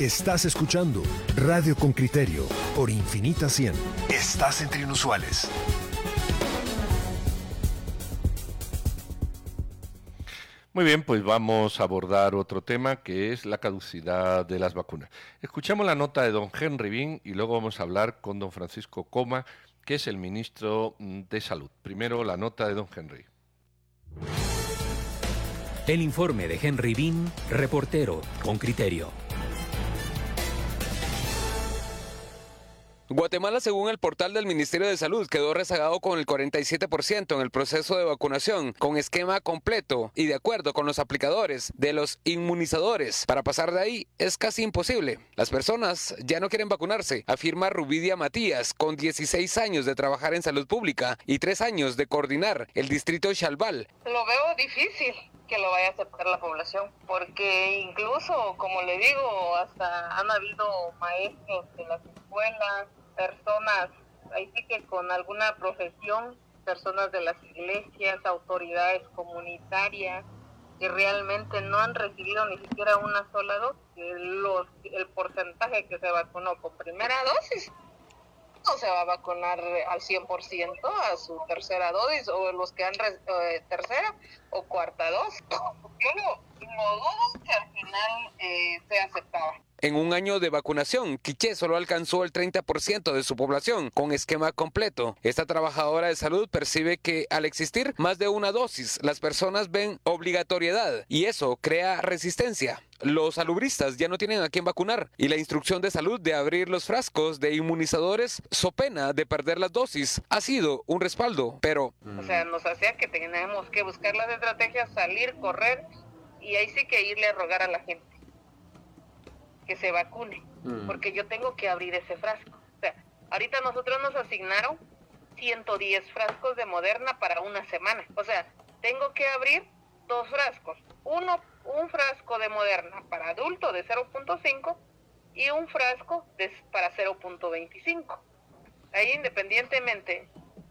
Estás escuchando Radio con Criterio por Infinita 100. Estás entre inusuales. Muy bien, pues vamos a abordar otro tema que es la caducidad de las vacunas. Escuchamos la nota de don Henry Bean y luego vamos a hablar con don Francisco Coma, que es el ministro de Salud. Primero la nota de don Henry. El informe de Henry Bean, reportero con criterio. Guatemala, según el portal del Ministerio de Salud, quedó rezagado con el 47% en el proceso de vacunación, con esquema completo y de acuerdo con los aplicadores de los inmunizadores. Para pasar de ahí es casi imposible. Las personas ya no quieren vacunarse, afirma Rubidia Matías, con 16 años de trabajar en salud pública y 3 años de coordinar el distrito Chalbal. Lo veo difícil que lo vaya a aceptar la población, porque incluso, como le digo, hasta han habido maestros en las escuelas, personas, ahí sí que con alguna profesión, personas de las iglesias, autoridades comunitarias, que realmente no han recibido ni siquiera una sola dosis. Los, el porcentaje que se vacunó con primera dosis no se va a vacunar al 100% a su tercera dosis o los que han eh, tercera o cuarta dosis. Yo no, dudo que al final eh, sea. En un año de vacunación, Quiché solo alcanzó el 30% de su población con esquema completo. Esta trabajadora de salud percibe que al existir más de una dosis, las personas ven obligatoriedad y eso crea resistencia. Los salubristas ya no tienen a quién vacunar y la instrucción de salud de abrir los frascos de inmunizadores so pena de perder las dosis ha sido un respaldo, pero... O sea, nos hacía que tenemos que buscar las estrategias, salir, correr y ahí sí que irle a rogar a la gente que se vacune, mm. porque yo tengo que abrir ese frasco. O sea, ahorita nosotros nos asignaron 110 frascos de Moderna para una semana. O sea, tengo que abrir dos frascos. Uno, un frasco de Moderna para adulto de 0.5 y un frasco de, para 0.25. Ahí independientemente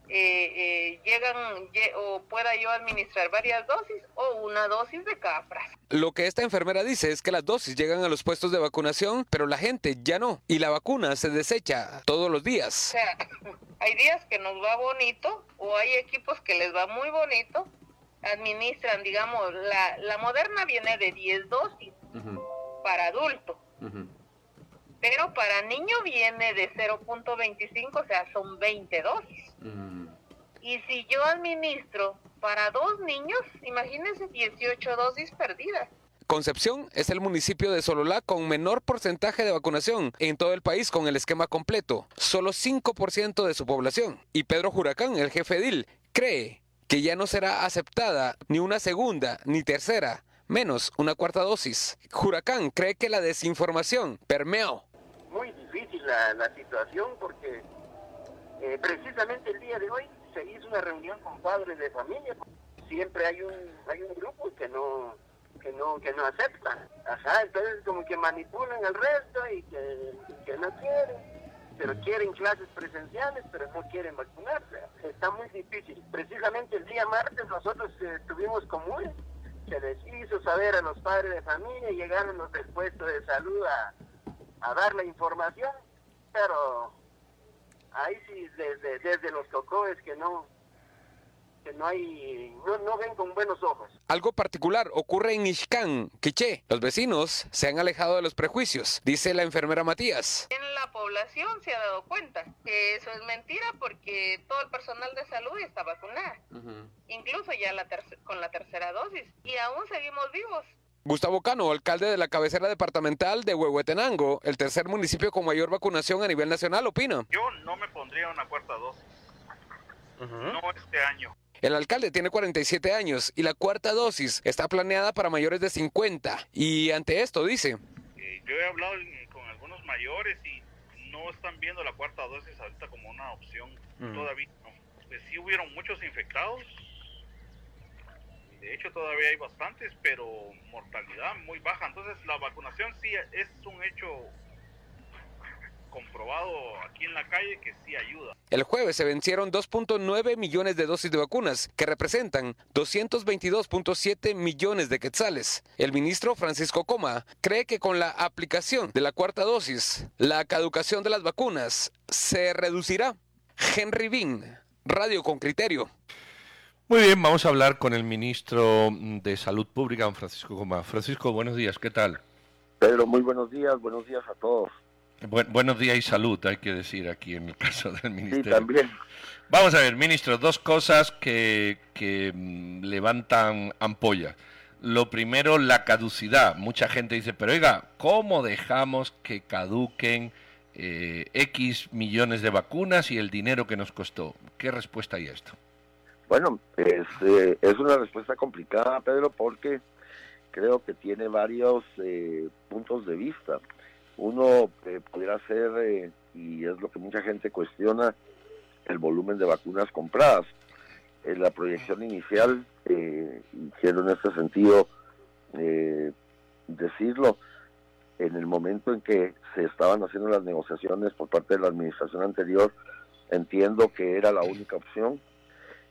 eh, eh, llegan o pueda yo administrar varias dosis o una dosis de cada frase. Lo que esta enfermera dice es que las dosis llegan a los puestos de vacunación, pero la gente ya no. Y la vacuna se desecha todos los días. O sea, hay días que nos va bonito o hay equipos que les va muy bonito. Administran, digamos, la, la moderna viene de 10 dosis para adulto. Pero para niño viene de 0.25, o sea, son 20 dosis. Y si yo administro para dos niños, imagínense 18 dosis perdidas. Concepción es el municipio de Sololá con menor porcentaje de vacunación en todo el país con el esquema completo, solo 5% de su población. Y Pedro Juracán, el jefe DIL, cree que ya no será aceptada ni una segunda ni tercera, menos una cuarta dosis. Juracán cree que la desinformación permeó. Muy difícil la, situación porque eh, precisamente el día de hoy se hizo una reunión con padres de familia. Siempre hay un hay un grupo que no que no que no acepta. Ajá, entonces como que manipulan al resto y que, no quieren pero quieren clases presenciales, pero no quieren vacunarse. Está muy difícil. Precisamente el día martes nosotros eh, estuvimos comunes, se les hizo saber a los padres de familia, llegaron los del de salud a, a dar la información, pero ahí sí desde, desde los es que no que no hay no, no ven con buenos ojos. Algo particular ocurre en Ixcán, Quiché. Los vecinos se han alejado de los prejuicios, dice la enfermera Matías. En la población se ha dado cuenta que eso es mentira porque todo el personal de salud está vacunado, incluso ya la con la tercera dosis, y aún seguimos vivos. Gustavo Cano, alcalde de la cabecera departamental de Huehuetenango, el tercer municipio con mayor vacunación a nivel nacional, opina. Yo no me pondría una cuarta dosis. No este año. El alcalde tiene 47 años y la cuarta dosis está planeada para mayores de 50. Y ante esto dice... Eh, yo he hablado con algunos mayores y no están viendo la cuarta dosis ahorita como una opción. Todavía no. Pues sí hubieron muchos infectados, de hecho todavía hay bastantes, pero mortalidad muy baja. Entonces la vacunación sí es un hecho comprobado aquí en la calle que sí ayuda. El jueves se vencieron 2.9 millones de dosis de vacunas, que representan 222.7 millones de quetzales. El ministro Francisco Coma cree que con la aplicación de la cuarta dosis, la caducación de las vacunas se reducirá. Henry Bean, Radio con Criterio. Muy bien, vamos a hablar con el ministro de Salud Pública, Francisco Coma. Francisco, buenos días, ¿qué tal? Pedro, muy buenos días, buenos días a todos. buenos días y salud, hay que decir aquí en el caso del ministerio. Sí, también. Vamos a ver, ministro, dos cosas que, que mm, levantan ampolla. Lo primero, la caducidad. Mucha gente dice, pero oiga, ¿cómo dejamos que caduquen eh, X millones de vacunas y el dinero que nos costó? ¿Qué respuesta hay a esto? Bueno, es, eh, es una respuesta complicada, Pedro, porque creo que tiene varios eh, puntos de vista. Uno eh, pudiera ser, y es lo que mucha gente cuestiona, el volumen de vacunas compradas. En la proyección inicial, eh, y quiero en este sentido decirlo, en el momento en que se estaban haciendo las negociaciones por parte de la administración anterior, entiendo que era la única opción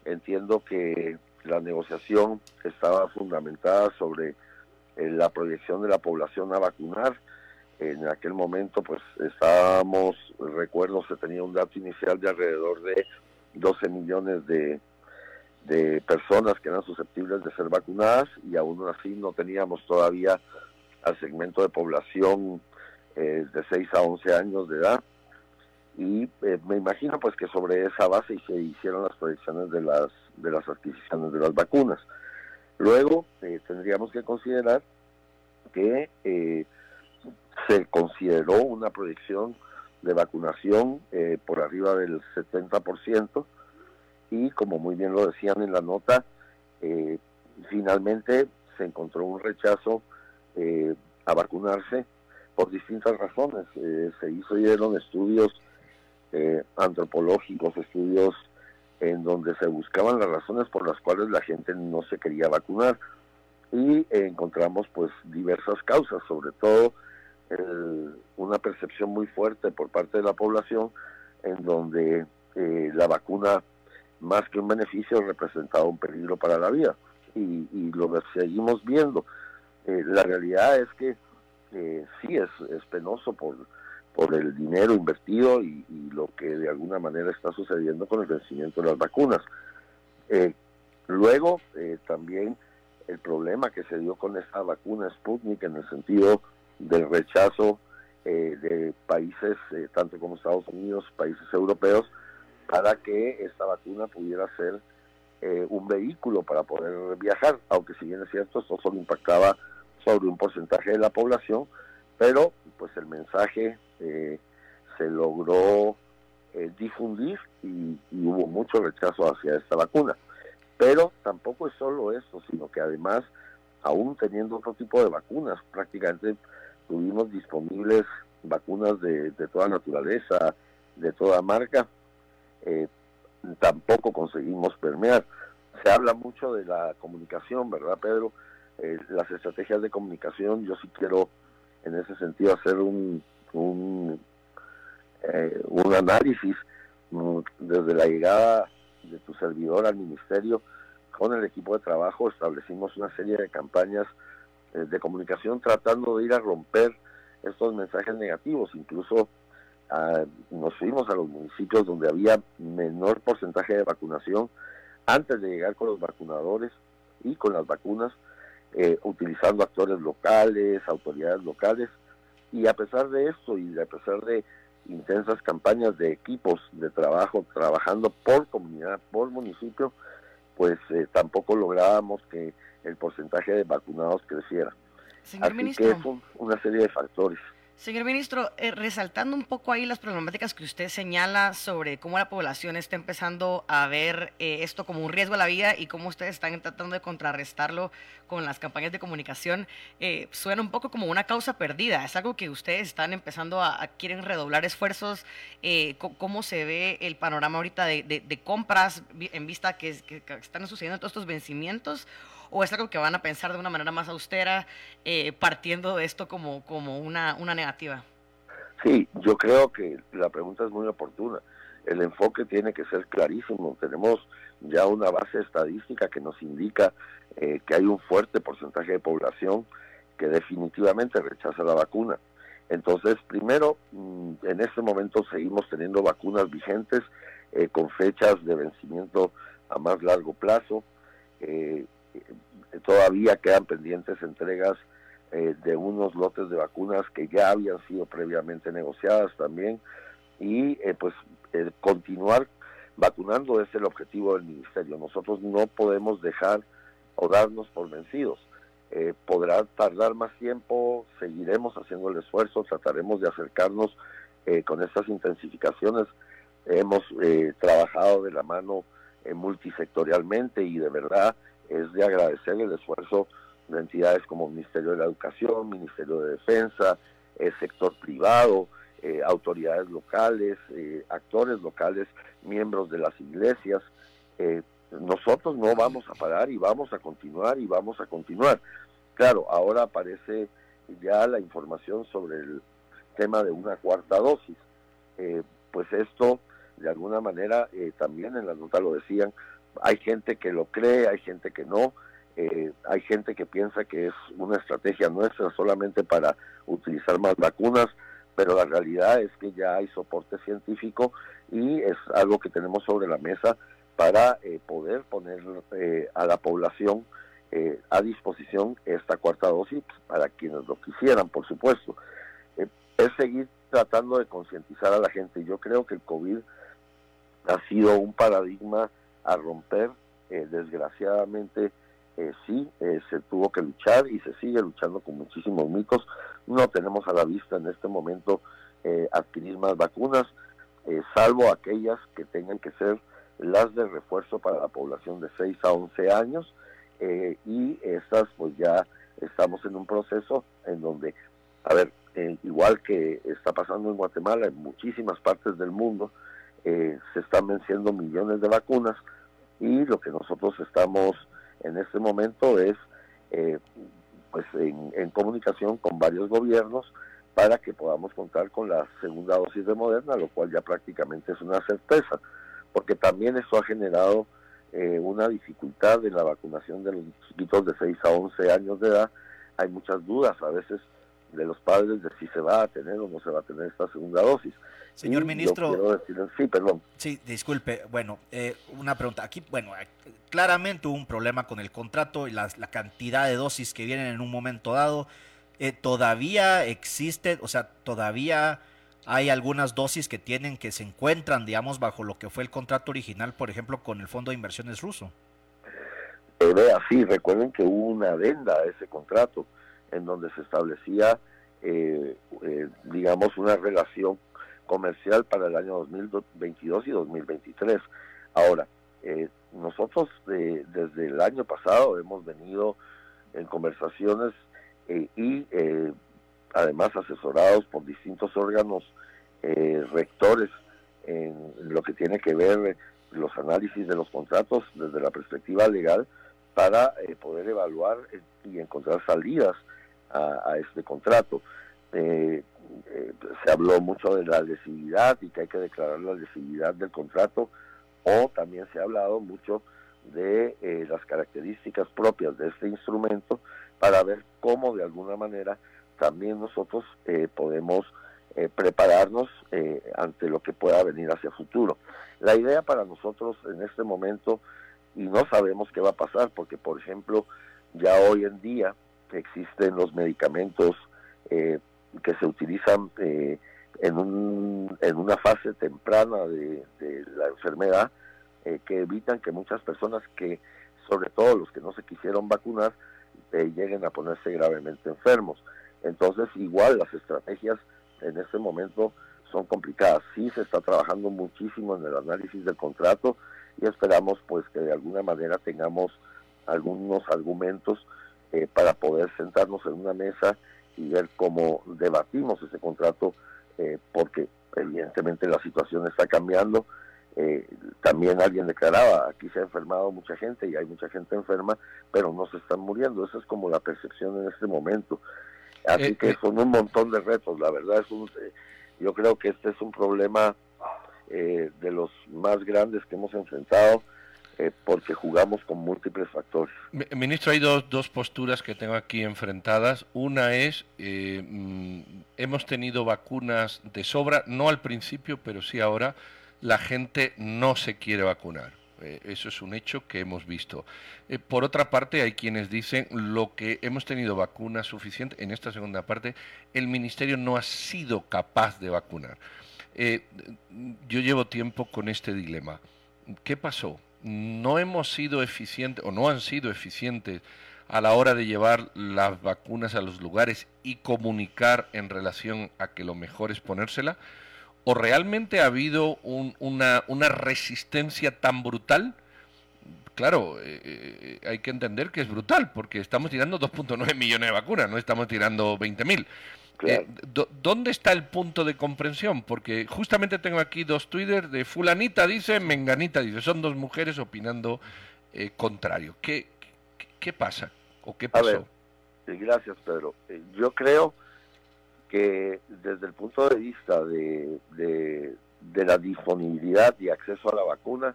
Entiendo que la negociación estaba fundamentada sobre eh, la proyección de la población a vacunar. En aquel momento, pues estábamos, recuerdo, se tenía un dato inicial de alrededor de 12 millones de, de personas que eran susceptibles de ser vacunadas y aún así no teníamos todavía al segmento de población eh, de 6 a 11 años de edad y eh, me imagino pues que sobre esa base se hicieron las proyecciones de las de las adquisiciones de las vacunas. Luego eh, tendríamos que considerar que eh, se consideró una proyección de vacunación por arriba del 70% y como muy bien lo decían en la nota finalmente se encontró un rechazo a vacunarse por distintas razones. Se hicieron estudios eh, antropológicos, estudios en donde se buscaban las razones por las cuales la gente no se quería vacunar y encontramos pues diversas causas, sobre todo una percepción muy fuerte por parte de la población en donde eh, la vacuna más que un beneficio representaba un peligro para la vida y, lo seguimos viendo. Eh, la realidad es que sí es, es penoso por por el dinero invertido y, lo que de alguna manera está sucediendo con el vencimiento de las vacunas. Eh, luego, eh, también el problema que se dio con esta vacuna Sputnik en el sentido del rechazo eh, de países, tanto como Estados Unidos, países europeos, para que esta vacuna pudiera ser un vehículo para poder viajar, aunque si bien es cierto, esto solo impactaba sobre un porcentaje de la población, pero pues el mensaje eh, se logró eh, difundir y, hubo mucho rechazo hacia esta vacuna. Pero tampoco es solo eso, sino que además, aún teniendo otro tipo de vacunas, prácticamente tuvimos disponibles vacunas de, toda naturaleza, de toda marca, eh, tampoco conseguimos permear. Se habla mucho de la comunicación, ¿verdad, Pedro? las estrategias de comunicación, yo sí quiero en ese sentido hacer un, un, eh, un análisis mm, desde la llegada de tu servidor al ministerio con el equipo de trabajo establecimos una serie de campañas eh, de comunicación tratando de ir a romper estos mensajes negativos. Incluso ah, nos fuimos a los municipios donde había menor porcentaje de vacunación antes de llegar con los vacunadores y con las vacunas eh, utilizando actores locales, autoridades locales, y a pesar de esto y a pesar de intensas campañas de equipos de trabajo trabajando por comunidad, por municipio, pues eh, tampoco lográbamos que el porcentaje de vacunados creciera. Señor Así que es una serie de factores. Señor ministro, eh, resaltando un poco ahí las problemáticas que usted señala sobre cómo la población está empezando a ver eh, esto como un riesgo a la vida y cómo ustedes están tratando de contrarrestarlo con las campañas de comunicación, eh, suena un poco como una causa perdida. Es algo que ustedes están empezando a, quieren redoblar esfuerzos. ¿Cómo se ve el panorama ahorita de, compras en vista que, que están sucediendo todos estos vencimientos? O es algo que van a pensar de una manera más austera, eh, partiendo de esto como, como una, una negativa? Sí, yo creo que la pregunta es muy oportuna. El enfoque tiene que ser clarísimo. Tenemos ya una base estadística que nos indica eh, que hay un fuerte porcentaje de población que definitivamente rechaza la vacuna. Entonces, primero, mm, en este momento seguimos teniendo vacunas vigentes eh, con fechas de vencimiento a más largo plazo. Eh, todavía quedan pendientes entregas de unos lotes de vacunas que ya habían sido previamente negociadas también y pues continuar vacunando es el objetivo del ministerio. Nosotros no podemos dejar o darnos por vencidos. Eh, podrá tardar más tiempo, seguiremos haciendo el esfuerzo, trataremos de acercarnos eh, con estas intensificaciones. Hemos eh, trabajado de la mano multisectorialmente y de verdad es de agradecer el esfuerzo de entidades como Ministerio de la Educación, Ministerio de Defensa, el sector privado, autoridades locales, actores locales, miembros de las iglesias nosotros no vamos a parar y vamos a continuar y vamos a continuar. Claro, ahora aparece ya la información sobre el tema de una cuarta dosis. Eh, pues esto, de alguna manera, eh, también en la nota lo decían, hay gente que lo cree, hay gente que no, eh, hay gente que piensa que es una estrategia nuestra solamente para utilizar más vacunas, pero la realidad es que ya hay soporte científico y es algo que tenemos sobre la mesa para eh, poder poner eh, a la población eh, a disposición esta cuarta dosis para quienes lo quisieran, por supuesto. es seguir tratando de concientizar a la gente. Yo creo que el COVID ha sido un paradigma a romper. desgraciadamente, sí, se tuvo que luchar y se sigue luchando con muchísimos mitos. No tenemos a la vista en este momento adquirir más vacunas, salvo aquellas que tengan que ser las de refuerzo para la población de 6 a 11 años eh, y estas pues ya estamos en un proceso en donde, a ver, eh, igual que está pasando en Guatemala, en muchísimas partes del mundo, eh, se están venciendo millones de vacunas y lo que nosotros estamos en este momento es pues en, en comunicación con varios gobiernos para que podamos contar con la segunda dosis de Moderna, lo cual ya prácticamente es una certeza porque también eso ha generado eh, una dificultad en la vacunación de los chiquitos de 6 a 11 años de edad. Hay muchas dudas a veces de los padres de si se va a tener o no se va a tener esta segunda dosis. Señor ministro. sí, perdón. Sí, disculpe. Bueno, eh, una pregunta. Aquí, bueno, claramente hubo un problema con el contrato y la, cantidad de dosis que vienen en un momento dado. Eh, todavía existe, o sea, todavía hay algunas dosis que tienen que se encuentran, digamos, bajo lo que fue el contrato original, por ejemplo, con el Fondo de Inversiones ruso. Eh, vea, sí, recuerden que hubo una adenda a ese contrato en donde se establecía, eh, eh, digamos, una relación comercial para el año 2022 y 2023. Ahora, eh, nosotros desde el año pasado hemos venido en conversaciones y además asesorados por distintos órganos eh, rectores en lo que tiene que ver los análisis de los contratos desde la perspectiva legal para eh, poder evaluar eh, y encontrar salidas a, este contrato. se habló mucho de la lesividad y que hay que declarar la lesividad del contrato o también se ha hablado mucho de las características propias de este instrumento para ver cómo de alguna manera también nosotros eh, podemos eh, prepararnos eh, ante lo que pueda venir hacia futuro. La idea para nosotros en este momento, y no sabemos qué va a pasar, porque por ejemplo, ya hoy en día existen los medicamentos que se utilizan en, un, en una fase temprana de, de la enfermedad, que evitan que muchas personas que, sobre todo los que no se quisieron vacunar, lleguen a ponerse gravemente enfermos. Entonces, igual las estrategias en este momento son complicadas. Sí se está trabajando muchísimo en el análisis del contrato y esperamos pues que de alguna manera tengamos algunos argumentos eh, para poder sentarnos en una mesa y ver cómo debatimos ese contrato eh, porque evidentemente la situación está cambiando. Eh, también alguien declaraba, aquí se ha enfermado mucha gente y hay mucha gente enferma, pero no se están muriendo. Esa es como la percepción en este momento. Así eh, que son un montón de retos, la verdad es un, Yo creo que este es un problema eh, de los más grandes que hemos enfrentado eh, porque jugamos con múltiples factores. Ministro, hay dos, dos posturas que tengo aquí enfrentadas. Una es, eh, mm, hemos tenido vacunas de sobra, no al principio, pero sí ahora, la gente no se quiere vacunar. Eh, eso es un hecho que hemos visto. por otra parte, hay quienes dicen lo que hemos tenido vacunas suficientes, en esta segunda parte, el Ministerio no ha sido capaz de vacunar. yo llevo tiempo con este dilema. ¿Qué pasó? No hemos sido eficientes o no han sido eficientes a la hora de llevar las vacunas a los lugares y comunicar en relación a que lo mejor es ponérsela? ¿O realmente ha habido una, resistencia tan brutal? Claro, eh, eh, hay que entender que es brutal, porque estamos tirando 2.9 millones de vacunas, no estamos tirando 20.000. Eh, ¿Dónde está el punto de comprensión? Porque justamente tengo aquí dos Twitter de fulanita dice, menganita dice, son dos mujeres opinando eh, contrario. ¿Qué, ¿Qué, pasa o qué pasó? gracias Pedro. Eh, yo creo que desde el punto de vista de, de, la disponibilidad y acceso a la vacuna,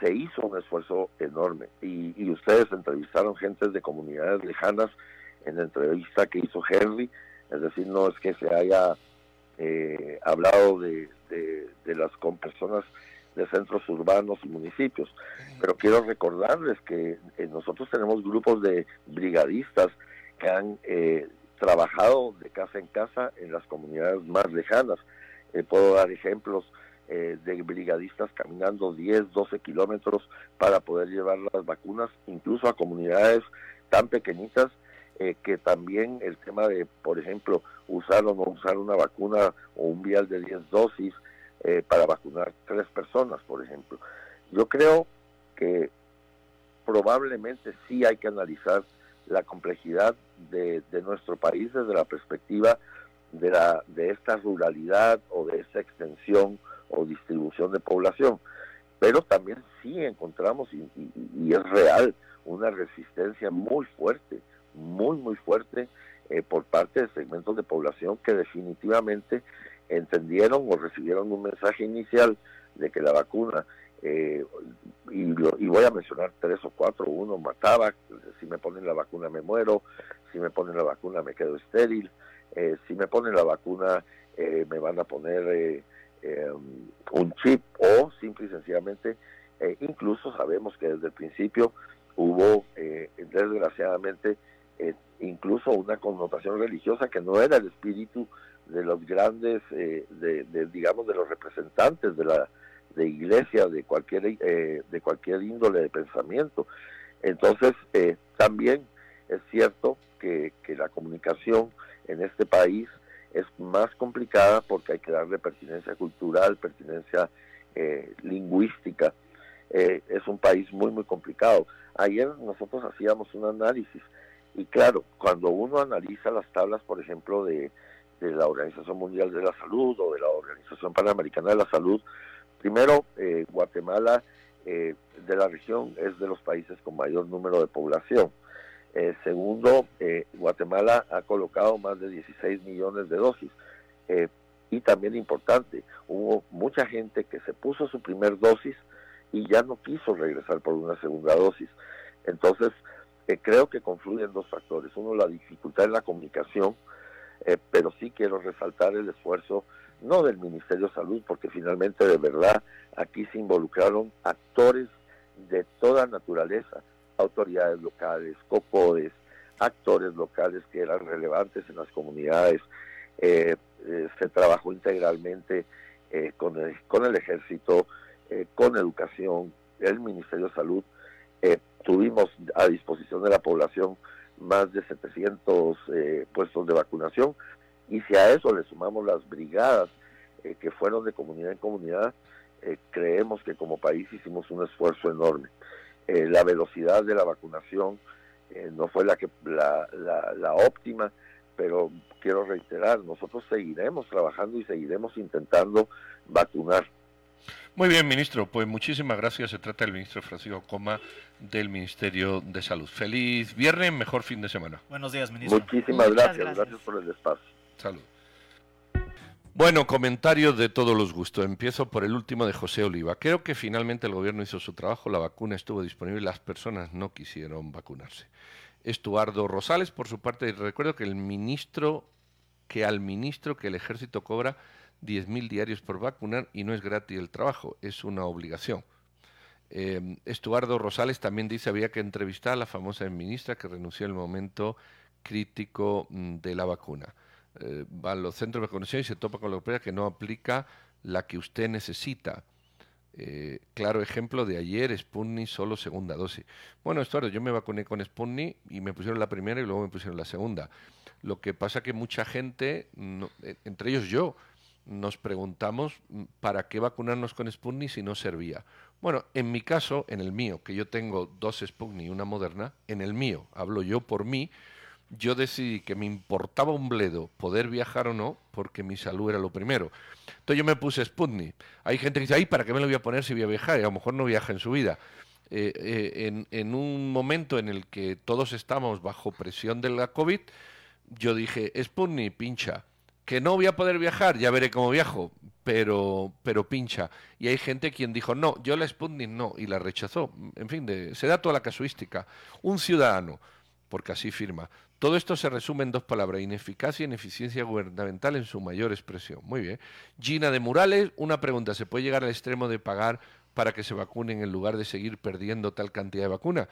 se hizo un esfuerzo enorme y, y ustedes entrevistaron gentes de comunidades lejanas en la entrevista que hizo Henry es decir, no es que se haya eh, hablado de, las con personas de centros urbanos y municipios, pero quiero recordarles que eh, nosotros tenemos grupos de brigadistas que han eh, trabajado de casa en casa en las comunidades más lejanas. puedo dar ejemplos de brigadistas caminando 10, 12 kilómetros para poder llevar las vacunas incluso a comunidades tan pequeñitas eh, que también el tema de, por ejemplo, usar o no usar una vacuna o un vial de 10 dosis eh, para vacunar tres personas, por ejemplo. Yo creo que probablemente sí hay que analizar la complejidad de, nuestro país desde la perspectiva de, la, de esta ruralidad o de esta extensión o distribución de población. Pero también sí encontramos, y es real, una resistencia muy fuerte muy, muy fuerte eh, por parte de segmentos de población que definitivamente entendieron o recibieron un mensaje inicial de que la vacuna, eh, y, y, voy a mencionar tres o cuatro, uno mataba, si me ponen la vacuna me muero, si me ponen la vacuna me quedo estéril, eh, si me ponen la vacuna me van a poner un chip o simple y sencillamente, incluso sabemos que desde el principio hubo desgraciadamente eh, incluso una connotación religiosa que no era el espíritu de los grandes, eh, de, digamos, de los representantes de la de iglesia, de cualquier, eh, de cualquier índole de pensamiento. Entonces, también es cierto que, que la comunicación en este país es más complicada porque hay que darle pertinencia cultural, pertinencia lingüística. es un país muy, muy complicado. Ayer nosotros hacíamos un análisis y claro, cuando uno analiza las tablas, por ejemplo, de, la Organización Mundial de la Salud o de la Organización Panamericana de la Salud, primero, eh, Guatemala eh, de la región es de los países con mayor número de población. Eh, segundo, Guatemala ha colocado más de 16 millones de dosis. y también importante, hubo mucha gente que se puso su primer dosis y ya no quiso regresar por una segunda dosis. Entonces, creo que confluyen dos factores. Uno, la dificultad en la comunicación, eh, pero sí quiero resaltar el esfuerzo, no del Ministerio de Salud, porque finalmente de verdad aquí se involucraron actores de toda naturaleza, autoridades locales, COPODES, actores locales que eran relevantes en las comunidades. Eh, eh, se trabajó integralmente con, el, con el ejército, con educación, el Ministerio de Salud tuvimos a disposición de la población más de 700 eh, puestos de vacunación y si a eso le sumamos las brigadas eh, que fueron de comunidad en comunidad, eh, creemos que como país hicimos un esfuerzo enorme. la velocidad de la vacunación no fue la, que, la, la óptima, pero quiero reiterar, nosotros seguiremos trabajando y seguiremos intentando vacunar muy bien, ministro. Pues muchísimas gracias. Se trata del ministro Francisco Coma del Ministerio de Salud. Feliz viernes, mejor fin de semana. Buenos días, ministro. Muchísimas gracias. gracias. por el espacio. Salud. Bueno, comentarios de todos los gustos. Empiezo por el último de José Oliva. Creo que finalmente el gobierno hizo su trabajo, la vacuna estuvo disponible y las personas no quisieron vacunarse. Estuardo Rosales, por su parte, recuerdo que el ministro, que al ministro que el ejército cobra 10.000 diarios por vacunar y no es gratis el trabajo, es una obligación. Eh, Estuardo Rosales también dice había que entrevistar a la famosa ministra que renunció en el momento crítico mm, de la vacuna. Eh, va a los centros de vacunación y se topa con la europea que no aplica la que usted necesita. Eh, claro ejemplo de ayer, Sputnik solo segunda dosis. Bueno, Estuardo, yo me vacuné con Sputnik y me pusieron la primera y luego me pusieron la segunda. Lo que pasa que mucha gente, eh, entre ellos yo, nos preguntamos mm, para qué vacunarnos con Sputnik si no servía. Bueno, en mi caso, en el mío, que yo tengo dos Sputnik y una Moderna, en el mío, hablo yo por mí, yo decidí que me importaba un bledo poder viajar o no, porque mi salud era lo primero. Entonces yo me puse Sputnik. Hay gente que dice, ay, ¿para qué me lo voy a poner si voy a viajar? Y a lo mejor no viaja en su vida. Eh, eh, en, en, un momento en el que todos estamos bajo presión de la COVID, yo dije, Sputnik, pincha. Que no voy a poder viajar, ya veré cómo viajo, pero, pero pincha. Y hay gente quien dijo, no, yo la Sputnik no, y la rechazó. En fin, de, se da toda la casuística. Un ciudadano, porque así firma, todo esto se resume en dos palabras, ineficacia y ineficiencia gubernamental en su mayor expresión. Muy bien. Gina de Murales, una pregunta, ¿se puede llegar al extremo de pagar para que se vacunen en lugar de seguir perdiendo tal cantidad de vacuna?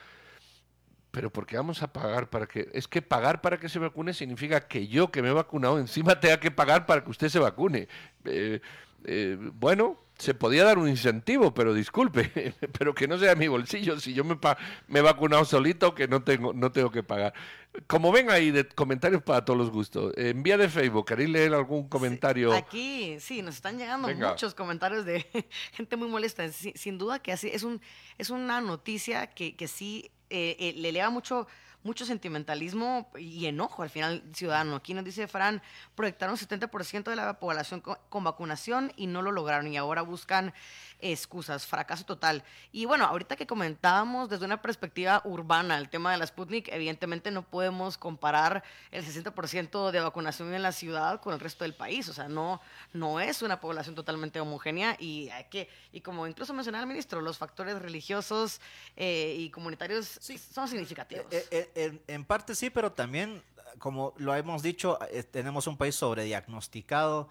Pero ¿por qué vamos a pagar para que...? Es que pagar para que se vacune significa que yo, que me he vacunado, encima tenga que pagar para que usted se vacune. Eh, eh, bueno, se podía dar un incentivo, pero disculpe, pero que no sea mi bolsillo, si yo me, me he vacunado solito, que no tengo, no tengo que pagar. Como ven ahí, de comentarios para todos los gustos. En vía de Facebook, ¿queréis leer algún comentario? aquí, sí, nos están llegando muchos comentarios de gente muy molesta. Sin, duda que así es, un, es una noticia que, que sí eh, eh, le eleva mucho mucho sentimentalismo y enojo al final ciudadano. Aquí nos dice Fran, proyectaron 70% de la población con, vacunación y no lo lograron y ahora buscan excusas, fracaso total. Y bueno, ahorita que comentábamos desde una perspectiva urbana el tema de la Sputnik, evidentemente no podemos comparar el 60% de vacunación en la ciudad con el resto del país, o sea, no, no es una población totalmente homogénea y hay que, y como incluso mencionaba el ministro, los factores religiosos eh, y comunitarios son significativos. Eh, eh, en, parte sí, pero también, como lo hemos dicho, tenemos un país sobrediagnosticado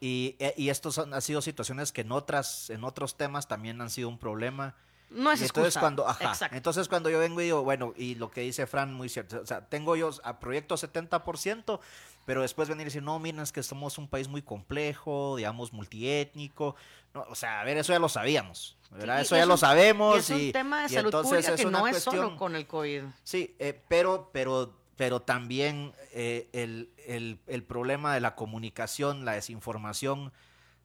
y, eh, y estos han, sido situaciones que en otras, en otros temas también han sido un problema. No es entonces cuando, entonces cuando yo vengo y digo, bueno, y lo que dice Fran muy cierto, o sea, tengo yo a proyecto 70%, pero después venir y decir, no, miren, es que somos un país muy complejo, digamos, multiétnico. No, o sea, a ver, eso ya lo sabíamos, ¿verdad? eso ya lo sabemos. Y es un tema de salud pública que no es solo con el COVID. Sí, eh, pero, pero, pero también eh, el, el, el problema de la comunicación, la desinformación,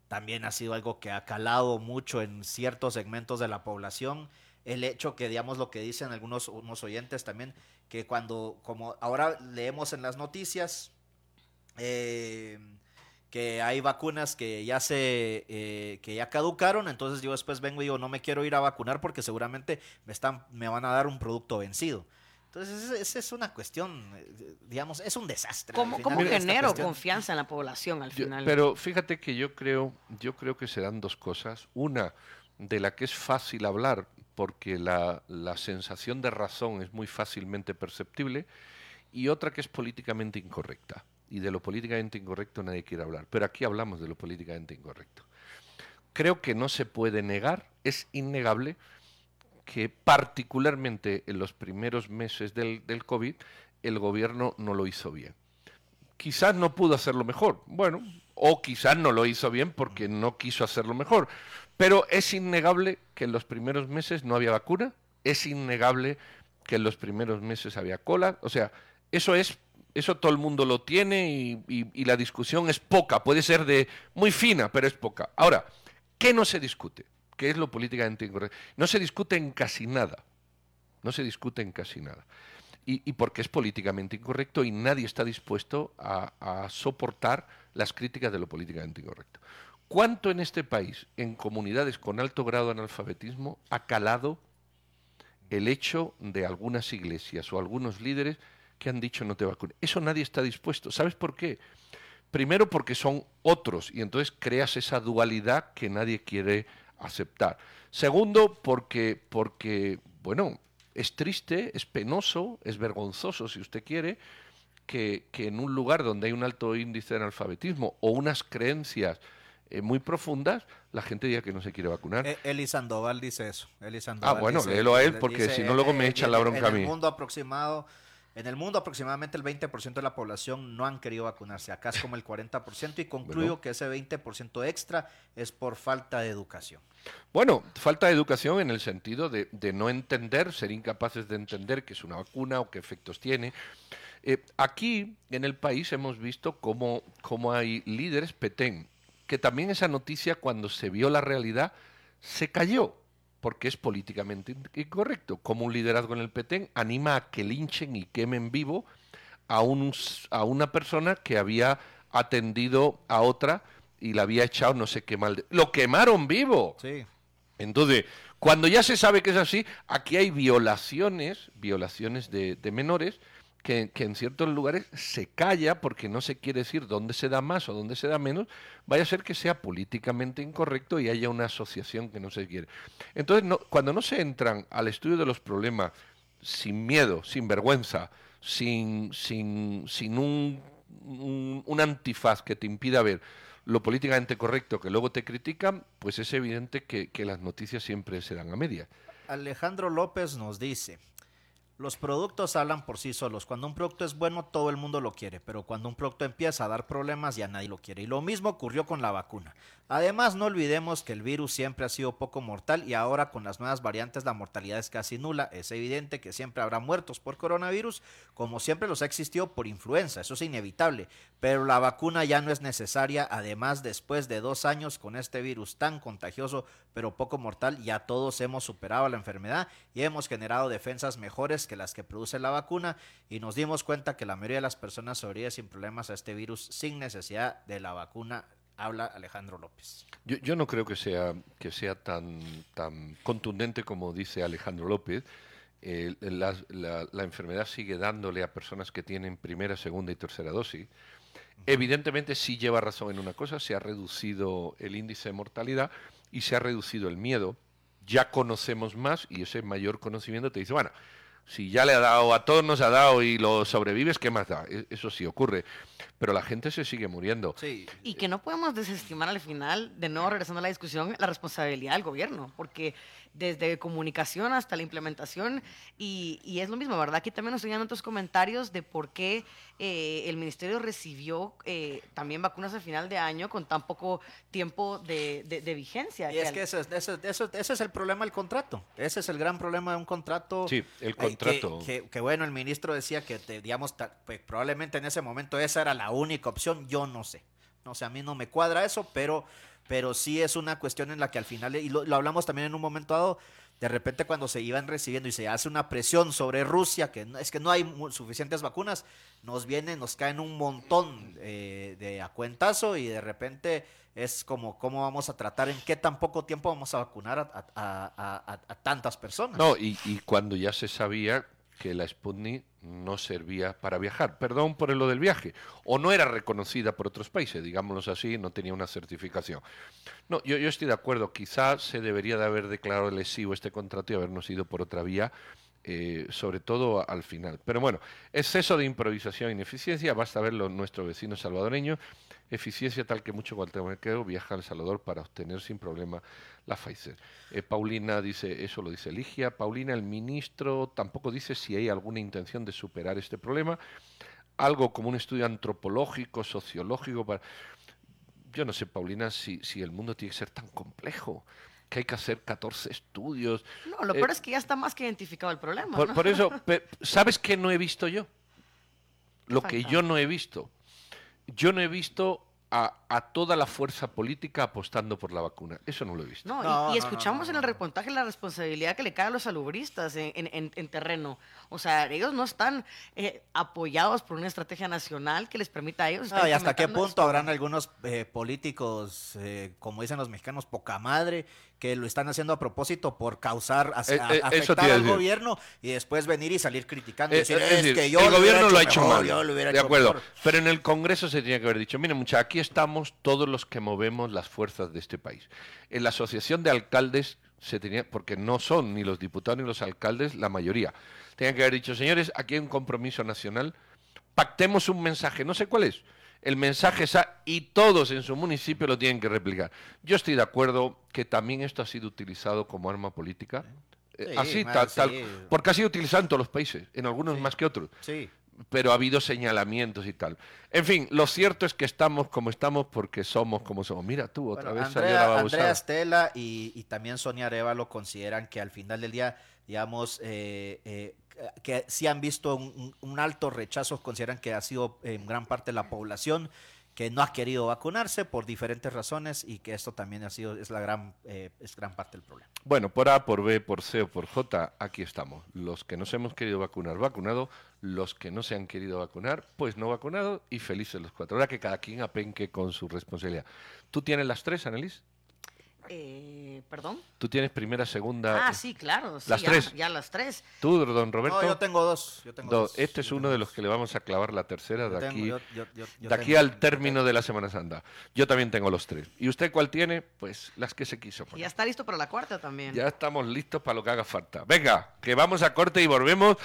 también ha sido algo que ha calado mucho en ciertos segmentos de la población. El hecho que, digamos, lo que dicen algunos unos oyentes también, que cuando, como ahora leemos en las noticias, eh, que hay vacunas que ya se eh, que ya caducaron, entonces yo después vengo y digo no me quiero ir a vacunar porque seguramente me están me van a dar un producto vencido. Entonces esa es una cuestión, eh, digamos, es un desastre. ¿Cómo, ¿cómo genero confianza en la población al final? pero fíjate que yo creo, yo creo que se dan dos cosas. Una de la que es fácil hablar porque la, la sensación de razón es muy fácilmente perceptible y otra que es políticamente incorrecta y de lo políticamente incorrecto nadie quiere hablar, pero aquí hablamos de lo políticamente incorrecto. Creo que no se puede negar, es innegable que particularmente en los primeros meses del, del COVID el gobierno no lo hizo bien. Quizás no pudo hacerlo mejor, bueno, o quizás no lo hizo bien porque no quiso hacerlo mejor, pero es innegable que en los primeros meses no había vacuna, es innegable que en los primeros meses había cola, o sea, eso es eso todo el mundo lo tiene y, la discusión es poca, puede ser de muy fina, pero es poca. Ahora, ¿qué no se discute? ¿Qué es lo políticamente incorrecto? No se discute en casi nada. No se discute en casi nada. Y, porque es políticamente incorrecto y nadie está dispuesto a, a soportar las críticas de lo políticamente incorrecto. ¿Cuánto en este país, en comunidades con alto grado de analfabetismo, ha calado el hecho de algunas iglesias o algunos líderes que han dicho no te vacunes. Eso nadie está dispuesto. ¿Sabes por qué? primero porque son otros y entonces creas esa dualidad que nadie quiere aceptar. Segundo, porque, porque bueno, es triste, es penoso, es vergonzoso, si usted quiere, que, en un lugar donde hay un alto índice de analfabetismo o unas creencias eh, muy profundas, la gente diga que no se quiere vacunar. E-, Eli Sandoval dice eso. ah, bueno, léelo a él porque si no luego me echa la bronca a mí. En el mundo aproximado, en el mundo aproximadamente el 20% de la población no han querido vacunarse. Acá es como el 40% y concluyo que ese 20% extra es por falta de educación. Bueno, falta de educación en el sentido de, de no entender, ser incapaces de entender qué es una vacuna o qué efectos tiene. Eh, aquí en el país hemos visto cómo, cómo hay líderes, Petén, que también esa noticia cuando se vio la realidad se cayó, porque es políticamente incorrecto. Como un liderazgo en el Petén anima a que linchen y quemen vivo a, un, a una persona que había atendido a otra y la había echado no sé qué mal. Lo quemaron vivo. Sí. Entonces, cuando ya se sabe que es así, aquí hay violaciones, violaciones de menores, que, en ciertos lugares se calla porque no se quiere decir dónde se da más o dónde se da menos, vaya a ser que sea políticamente incorrecto y haya una asociación que no se quiere. Entonces, cuando no se entran al estudio de los problemas sin miedo, sin vergüenza, sin, sin, sin un, un, antifaz que te impida ver lo políticamente correcto que luego te critican, pues es evidente que, que las noticias siempre se dan a media. Alejandro López nos dice, los productos hablan por sí solos. Cuando un producto es bueno, todo el mundo lo quiere, pero cuando un producto empieza a dar problemas, ya nadie lo quiere. Y lo mismo ocurrió con la vacuna. Además, no olvidemos que el virus siempre ha sido poco mortal y ahora con las nuevas variantes la mortalidad es casi nula. Es evidente que siempre habrá muertos por coronavirus, como siempre los ha existido por influenza, eso es inevitable. Pero la vacuna ya no es necesaria. Además, después de dos años con este virus tan contagioso pero poco mortal, ya todos hemos superado la enfermedad y hemos generado defensas mejores que las que produce la vacuna y nos dimos cuenta que la mayoría de las personas sobreviven sin problemas a este virus sin necesidad de la vacuna habla Alejandro López. Yo, no creo que sea, que sea tan, tan contundente como dice Alejandro López. la, enfermedad sigue dándole a personas que tienen primera, segunda y tercera dosis. Evidentemente sí lleva razón en una cosa, se ha reducido el índice de mortalidad y se ha reducido el miedo. Ya conocemos más y ese mayor conocimiento te dice, bueno, si ya le ha dado, a todos nos ha dado y lo sobrevives, ¿qué más da? E, eso sí ocurre. Pero la gente se sigue muriendo. Y que no podemos desestimar al final, de nuevo regresando a la discusión, la responsabilidad del gobierno, porque desde comunicación hasta la implementación, y, y es lo mismo, ¿verdad? Aquí también nos llegan otros comentarios de por qué eh, el ministerio recibió eh, también vacunas al final de año con tan poco tiempo de, de, vigencia. Y es que ese, ese, ese, es el problema del contrato. Ese es el gran problema de un contrato. Sí, el eh, contrato. que, que, bueno, el ministro decía que, digamos, pues, probablemente en ese momento esa era la única opción. Yo no sé. No sé, a mí no me cuadra eso, pero pero sí es una cuestión en la que al final, y lo, hablamos también en un momento dado, de repente cuando se iban recibiendo y se hace una presión sobre Rusia, que es que no hay suficientes vacunas, nos vienen, nos caen un montón eh, de a cuentazo y de repente es como cómo vamos a tratar, en qué tan poco tiempo vamos a vacunar a, tantas personas. No, y, y, cuando ya se sabía que la Sputnik no servía para viajar. Perdón por lo del viaje. O no era reconocida por otros países, digámoslo así, no tenía una certificación. No, yo, yo estoy de acuerdo. Quizás se debería de haber declarado lesivo este contrato y habernos ido por otra vía. Eh, sobre todo al final. Pero bueno, exceso de improvisación e ineficiencia, basta verlo nuestro vecino salvadoreño, eficiencia tal que mucho guatemalteco viaja a El Salvador para obtener sin problema la Pfizer. Eh, Paulina dice, eso lo dice Ligia. Paulina, el ministro tampoco dice si hay alguna intención de superar este problema. Algo como un estudio antropológico, sociológico. Para... Yo no sé, Paulina, si, si el mundo tiene que ser tan complejo que hay que hacer 14 estudios. No, lo peor eh, es que ya está más que identificado el problema. Por, eso, ¿sabes qué no he visto yo? Lo que yo no he visto. Yo no he visto a, a toda la fuerza política apostando por la vacuna. Eso no lo he visto. No, y- No, y, no, escuchamos no, en el reportaje la responsabilidad que le cae a los salubristas en, en- en- en terreno. O sea, ellos no están eh, apoyados por una estrategia nacional que les permita a ellos. estar y hasta qué punto esto. habrán algunos eh, políticos, eh, como dicen los mexicanos, poca madre, que lo están haciendo a propósito por causar, a- Eh, a- eh, afectar al gobierno y después venir y salir criticando. y Eh, decir, es "Es decir, que yo el gobierno lo ha hecho mejor, mal. yo lo hubiera de hecho acuerdo. mejor". Pero en el Congreso se tenía que haber dicho, mire muchachos, aquí estamos todos los que movemos las fuerzas de este país. En la Asociación de Alcaldes se tenía, porque no son ni los diputados ni los alcaldes la mayoría. Tenían que haber dicho, señores, aquí hay un compromiso nacional, pactemos un mensaje, no sé cuál es. El mensaje es a, y todos en su municipio lo tienen que replicar. Yo estoy de acuerdo que también esto ha sido utilizado como arma política. Eh, Sí, así, tal, sí. tal, porque ha sido utilizado en todos los países, en algunos más que otros Sí. Pero ha habido señalamientos y tal. En fin, lo cierto es que estamos como estamos porque somos como somos. Mira tú, otra Bueno, vez salió la Andrea. Andrea Estela y, y también Sonia Arevalo consideran que al final del día, digamos, eh, eh, que sí han visto un- un alto rechazo, consideran que ha sido en gran parte la población que no ha querido vacunarse por diferentes razones y que esto también ha sido es la gran eh, es gran parte del problema. Bueno, por A, por B, por C o por J, aquí estamos. Los que nos hemos querido vacunar, vacunado. Los que no se han querido vacunar, pues no vacunado. Y felices los cuatro. Ahora que cada quien apenque con su responsabilidad. ¿Tú tienes las tres, Annelies? Eh, ¿Perdón? ¿Tú tienes primera, segunda? Ah, sí, claro. sí, Las ya, tres. Ya las tres. ¿Tú, don Roberto? No, yo tengo dos. Yo tengo Dos. dos. Este es Yo uno tengo de los que le vamos a clavar la tercera Yo de tengo- aquí. yo- yo- yo- yo de aquí tengo- al término de la Semana Santa. Yo también tengo los tres. ¿Y usted cuál tiene? Pues las que se quiso Y poner. ya está listo para la cuarta también. Ya estamos listos para lo que haga falta. Venga, que vamos a corte y volvemos.